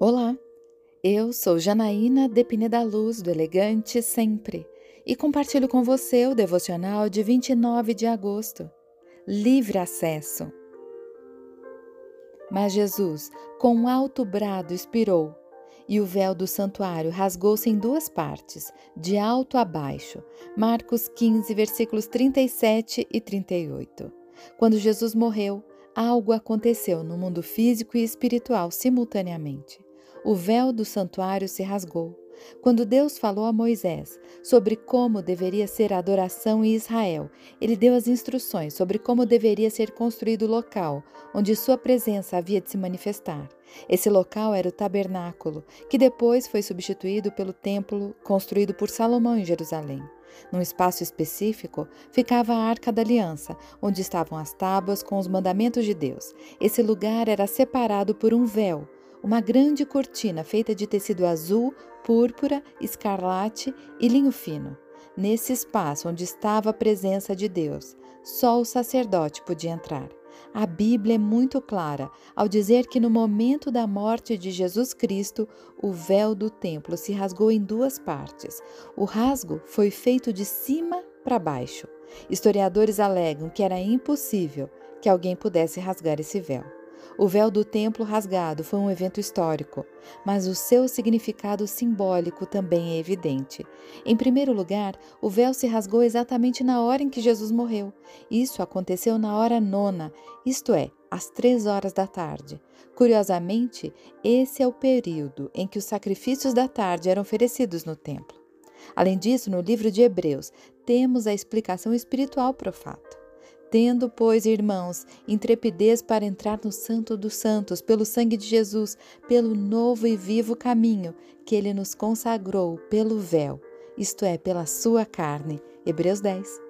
Olá, eu sou Janaína Depine da Luz do Elegante Sempre e compartilho com você o devocional de 29 de agosto. Livre acesso. Mas Jesus, com um alto brado, expirou, e o véu do santuário rasgou-se em duas partes, de alto a baixo. Marcos 15, versículos 37 e 38. Quando Jesus morreu, algo aconteceu no mundo físico e espiritual simultaneamente o véu do santuário se rasgou. Quando Deus falou a Moisés sobre como deveria ser a adoração em Israel, ele deu as instruções sobre como deveria ser construído o local onde sua presença havia de se manifestar. Esse local era o tabernáculo, que depois foi substituído pelo templo construído por Salomão em Jerusalém. Num espaço específico ficava a Arca da Aliança, onde estavam as tábuas com os mandamentos de Deus. Esse lugar era separado por um véu uma grande cortina feita de tecido azul, púrpura, escarlate e linho fino. Nesse espaço onde estava a presença de Deus, só o sacerdote podia entrar. A Bíblia é muito clara ao dizer que no momento da morte de Jesus Cristo, o véu do templo se rasgou em duas partes. O rasgo foi feito de cima para baixo. Historiadores alegam que era impossível que alguém pudesse rasgar esse véu. O véu do templo rasgado foi um evento histórico, mas o seu significado simbólico também é evidente. Em primeiro lugar, o véu se rasgou exatamente na hora em que Jesus morreu. Isso aconteceu na hora nona, isto é, às três horas da tarde. Curiosamente, esse é o período em que os sacrifícios da tarde eram oferecidos no templo. Além disso, no livro de Hebreus, temos a explicação espiritual para o fato. Tendo, pois, irmãos, intrepidez para entrar no Santo dos Santos, pelo sangue de Jesus, pelo novo e vivo caminho que ele nos consagrou pelo véu, isto é, pela sua carne. Hebreus 10.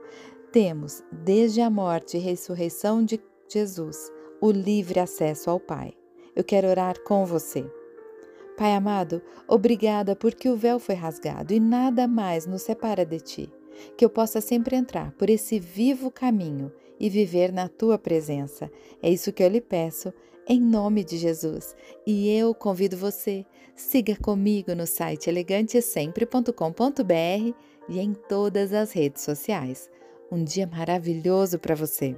Temos, desde a morte e ressurreição de Jesus, o livre acesso ao Pai. Eu quero orar com você. Pai amado, obrigada porque o véu foi rasgado e nada mais nos separa de ti. Que eu possa sempre entrar por esse vivo caminho e viver na tua presença. É isso que eu lhe peço, em nome de Jesus. E eu convido você, siga comigo no site elegantesempre.com.br e em todas as redes sociais. Um dia maravilhoso para você!